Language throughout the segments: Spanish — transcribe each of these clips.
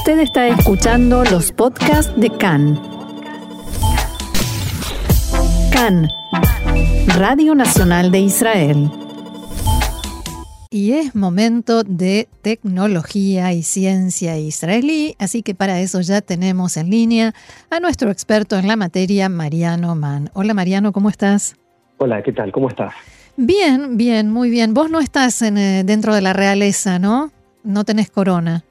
Usted está escuchando los podcasts de CAN. CAN, Radio Nacional de Israel. Y es momento de tecnología y ciencia israelí, así que para eso ya tenemos en línea a nuestro experto en la materia, Mariano Mann. Hola Mariano, ¿cómo estás? Hola, ¿qué tal? ¿Cómo estás? Bien, bien, muy bien. Vos no estás en, eh, dentro de la realeza, ¿no? No tenés corona.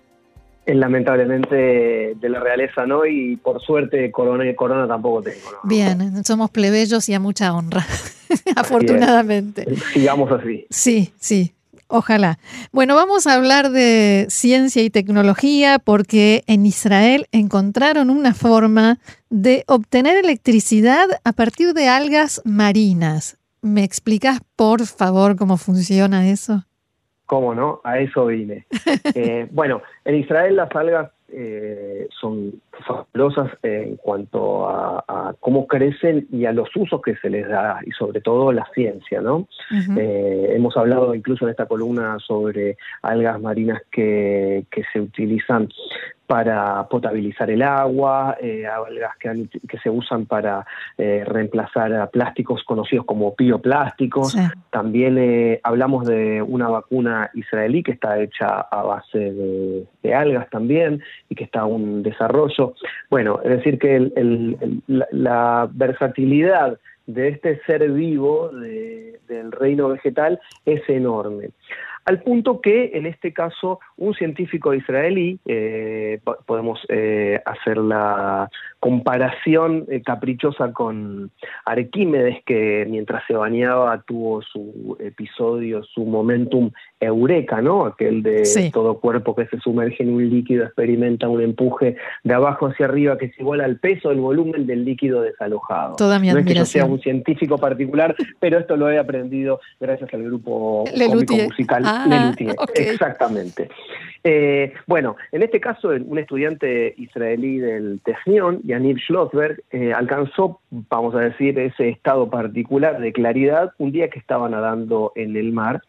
Lamentablemente de la realeza no y por suerte corona corona tampoco tengo. Bien, somos plebeyos y a mucha honra, afortunadamente. Sigamos así. Sí, sí. Ojalá. Bueno, vamos a hablar de ciencia y tecnología porque en Israel encontraron una forma de obtener electricidad a partir de algas marinas. ¿Me explicas, por favor, cómo funciona eso? ¿Cómo no? A eso vine. Eh, bueno, en Israel las algas eh, son fabulosas en cuanto a, cómo crecen y a los usos que se les da, y sobre todo la ciencia, ¿no? Eh, hemos hablado incluso en esta columna sobre algas marinas que, que se utilizan para potabilizar el agua, eh, algas que, que, se usan para eh, reemplazar a plásticos conocidos como bioplásticos. También eh, hablamos de una vacuna israelí que está hecha a base de, algas también y que está desarrollo. Bueno, es decir que la, versatilidad de este ser vivo del reino vegetal es enorme al punto que en este caso un científico israelí, eh, podemos eh, hacer la comparación eh, caprichosa con Arquímedes, que mientras se bañaba tuvo su episodio, su momentum eureka, ¿no? Aquel de todo cuerpo que se sumerge en un líquido experimenta un empuje de abajo hacia arriba que es igual al peso, el volumen del líquido desalojado. Toda mi no es que yo sea un científico particular, pero esto lo he aprendido gracias al grupo cómico musical ah, Exactamente. Eh, bueno, en este caso, un estudiante israelí del Technion, Yaniv Schlossberg, eh, alcanzó, vamos a decir, ese estado particular de claridad un día que estaba nadando en el mar,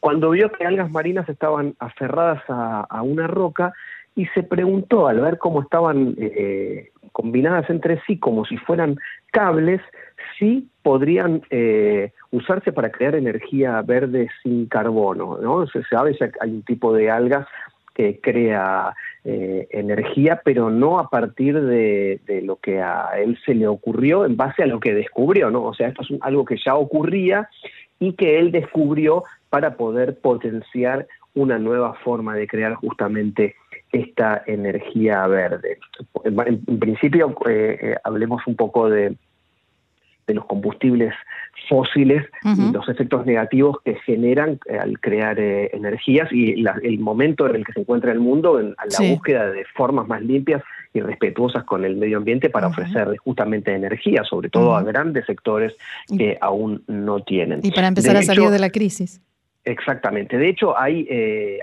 cuando vio que algas marinas estaban aferradas a, una roca y se preguntó, al ver cómo estaban eh, combinadas entre sí como si fueran cables, si podrían usarse para crear energía verde sin carbono. ¿no? Se sabe que hay un tipo de algas que crea eh, energía, pero no a partir de, lo que a él se le ocurrió en base a lo que descubrió, ¿no? O sea, esto es algo que ya ocurría y que él descubrió para poder potenciar una nueva forma de crear justamente esta energía verde. En, principio, eh, eh, hablemos un poco de, de los combustibles fósiles y los efectos negativos que generan eh, al crear eh, energías y el momento en el que se encuentra el mundo en la búsqueda de formas más limpias y respetuosas con el medio ambiente para ofrecer justamente energía, sobre todo a grandes sectores que aún no tienen. Y para empezar a salir de la crisis. Exactamente. De hecho, hay, eh,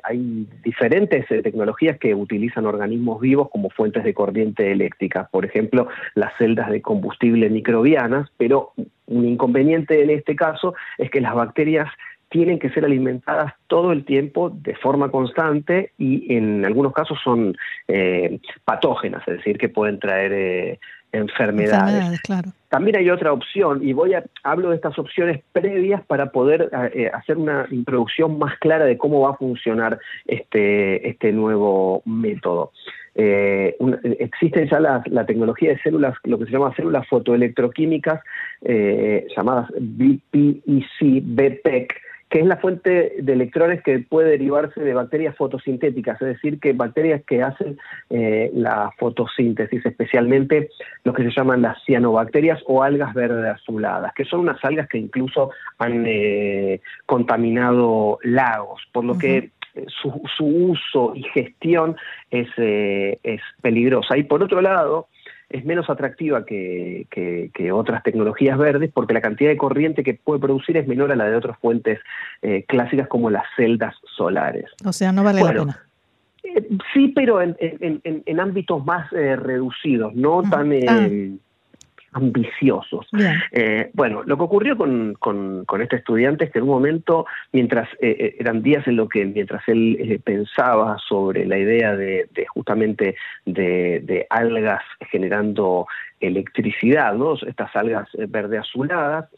diferentes eh, tecnologías que utilizan organismos vivos como fuentes de corriente eléctrica. Por ejemplo, las celdas de combustible microbianas, pero un inconveniente en este caso es que las bacterias tienen que ser alimentadas todo el tiempo de forma constante y en algunos casos son eh, patógenas, es decir, que pueden traer enfermedades. También hay otra opción, y voy a hablo de estas opciones previas para poder eh, hacer una introducción más clara de cómo va a funcionar este, este nuevo método. Eh, existe ya la, tecnología de células, lo que se llama células fotoelectroquímicas, eh, llamadas BPEC, BPEC, que es la fuente de electrones que puede derivarse de bacterias fotosintéticas, es decir, que bacterias que hacen eh, la fotosíntesis, especialmente lo que se llaman las cianobacterias o algas verdes azuladas, que son unas algas que incluso han eh, contaminado lagos, por lo que su, uso y gestión es, eh, es peligrosa. Y por otro lado, es menos atractiva que, otras tecnologías verdes porque la cantidad de corriente que puede producir es menor a la de otras fuentes eh, clásicas como las celdas solares. O sea, no vale la pena. Eh, sí, pero en, ámbitos más eh, reducidos, no tan... Ah. Ambiciosos. Eh, bueno, lo que ocurrió con, con, este estudiante es que en un momento, mientras eh, eh, eran días en lo que mientras él pensaba sobre la idea de, justamente de, algas generando electricidad, ¿no? estas algas verde azuladas,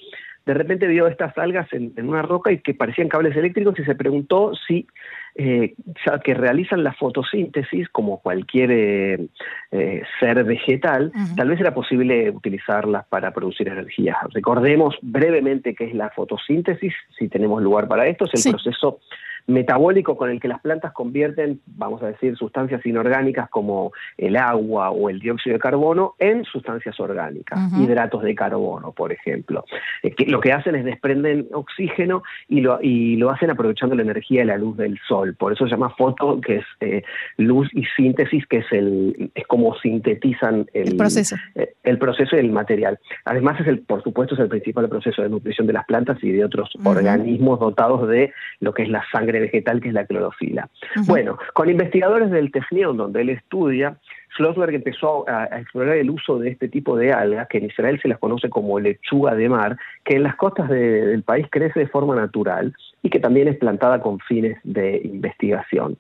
de repente vio estas algas en, una roca y que parecían cables eléctricos y se preguntó si eh, que realizan la fotosíntesis como cualquier eh, eh, ser vegetal, tal vez era posible utilizarlas para producir energía. Recordemos brevemente qué es la fotosíntesis, si tenemos lugar para esto, es el proceso metabólico con el que las plantas convierten, vamos a decir, sustancias inorgánicas como el agua o el dióxido de carbono en sustancias orgánicas, hidratos de carbono, por ejemplo. Eh, lo que hacen es desprenden oxígeno y lo, y lo hacen aprovechando la energía de la luz del sol. Por eso se llama foto, que es eh, luz y síntesis, que es el es como sintetizan el, proceso. Eh, el proceso del material. Además, es el, por supuesto, es el principal proceso de nutrición de las plantas y de otros organismos dotados de lo que es la sangre vegetal que es la clorofila. Bueno, con investigadores del Technion, donde él estudia, Schlossberg empezó a, explorar el uso de este tipo de algas, que en Israel se las conoce como lechuga de mar, que en las costas del país crece de forma natural y que también es plantada con fines de investigación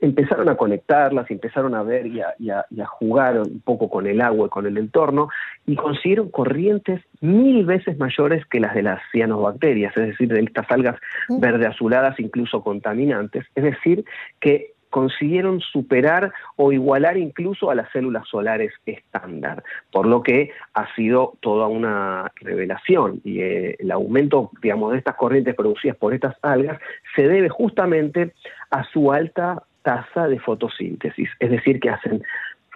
empezaron a conectarlas, empezaron a ver y a, jugar un poco con el agua y con el entorno y consiguieron corrientes mil veces mayores que las de las cianobacterias, es decir, de estas algas mm. verde azuladas, incluso contaminantes. Es decir, que consiguieron superar o igualar incluso a las células solares estándar, por lo que ha sido toda una revelación y eh, el aumento, digamos, de estas corrientes producidas por estas algas se debe justamente a su alta tasa de fotosíntesis, es decir, que hacen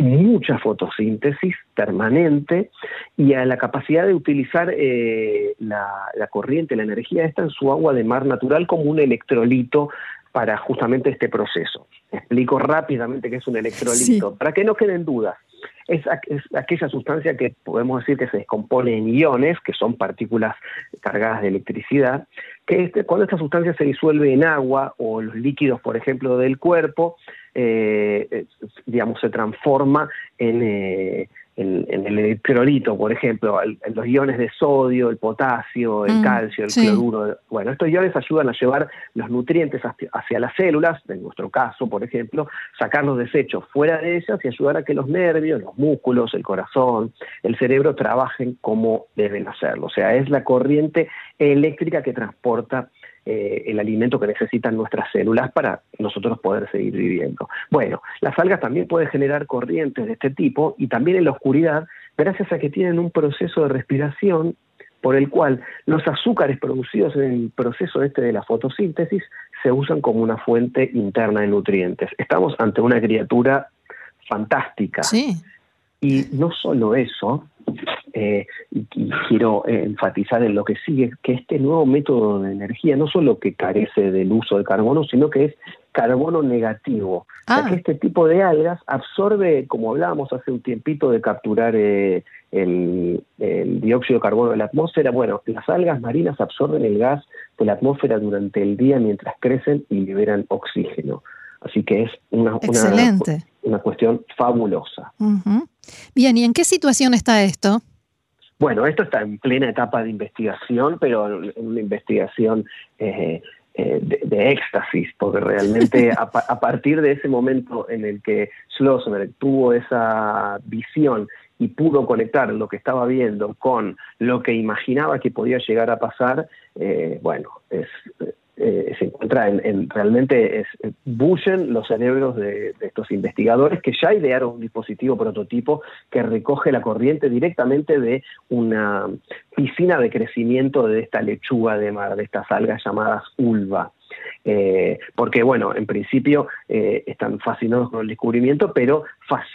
mucha fotosíntesis permanente y a la capacidad de utilizar eh, la, la, corriente, la energía esta en su agua de mar natural como un electrolito para justamente este proceso. Explico rápidamente qué es un electrolito, para que no queden dudas. Es, aquella sustancia que podemos decir que se descompone en iones, que son partículas cargadas de electricidad, que este, cuando esta sustancia se disuelve en agua o los líquidos, por ejemplo, del cuerpo, eh, digamos, se transforma en, eh, en, el electrolito, por ejemplo, en los iones de sodio, el potasio, el mm, calcio, el cloruro. Bueno, estos iones ayudan a llevar los nutrientes hacia, las células, en nuestro caso, por ejemplo, sacar los desechos fuera de ellas y ayudar a que los nervios, los músculos, el corazón, el cerebro trabajen como deben hacerlo. O sea, es la corriente eléctrica que transporta eh, el alimento que necesitan nuestras células para nosotros poder seguir viviendo. Bueno, las algas también pueden generar corrientes de este tipo y también en la oscuridad, gracias a que tienen un proceso de respiración por el cual los azúcares producidos en el proceso este de la fotosíntesis se usan como una fuente interna de nutrientes. Estamos ante una criatura fantástica. Sí. Y no solo eso, eh, y, quiero enfatizar en lo que sigue, que este nuevo método de energía no solo que carece del uso de carbono, sino que es carbono negativo. Ah. que este tipo de algas absorbe, como hablábamos hace un tiempito de capturar eh, el, dióxido de carbono de la atmósfera, bueno, las algas marinas absorben el gas de la atmósfera durante el día mientras crecen y liberan oxígeno. Así que es una, una, cuestión fabulosa. Bien, ¿y en qué situación está esto? Bueno, esto está en plena etapa de investigación, pero en una investigación eh, eh, de, éxtasis, porque realmente a, partir de ese momento en el que Schlossberg tuvo esa visión y pudo conectar lo que estaba viendo con lo que imaginaba que podía llegar a pasar, eh, bueno, es, eh, se encuentra en, realmente es, bullen los cerebros de, estos investigadores que ya idearon un dispositivo prototipo que recoge la corriente directamente de una piscina de crecimiento de esta lechuga de mar, de estas algas llamadas ulva. Eh, porque bueno, en principio eh, están fascinados con el descubrimiento, pero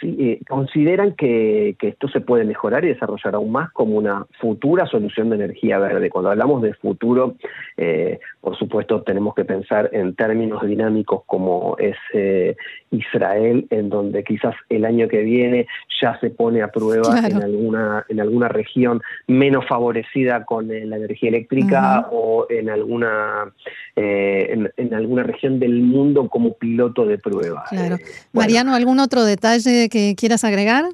eh, consideran que, esto se puede mejorar y desarrollar aún más como una futura solución de energía verde. Cuando hablamos de futuro, por supuesto, tenemos que pensar en términos dinámicos como es Israel, en donde quizás el año que viene ya se pone a prueba en, alguna, en alguna región menos favorecida con la energía eléctrica o en alguna en, alguna región del mundo como piloto de prueba. Claro. Eh, Mariano, ¿algún otro detalle que quieras agregar?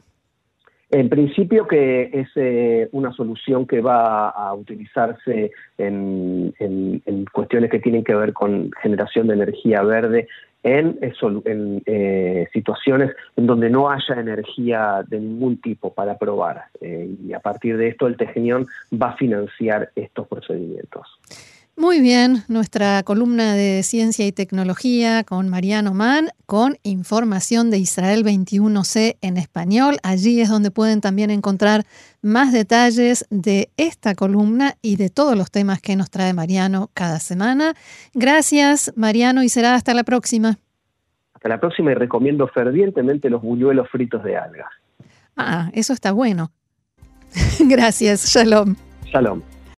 En principio que es eh, una solución que va a utilizarse en, cuestiones que tienen que ver con generación de energía verde en, en situaciones en donde no haya energía de ningún tipo para probar. y a partir de esto el Tejenión va a financiar estos procedimientos. Muy bien, nuestra columna de ciencia y tecnología con Mariano Mann, con información de Israel 21C en español. Allí es donde pueden también encontrar más detalles de esta columna y de todos los temas que nos trae Mariano cada semana. Gracias, Mariano, y será hasta la próxima. Hasta la próxima y recomiendo fervientemente los buñuelos fritos de algas. Ah, eso está bueno. Gracias, shalom. Shalom.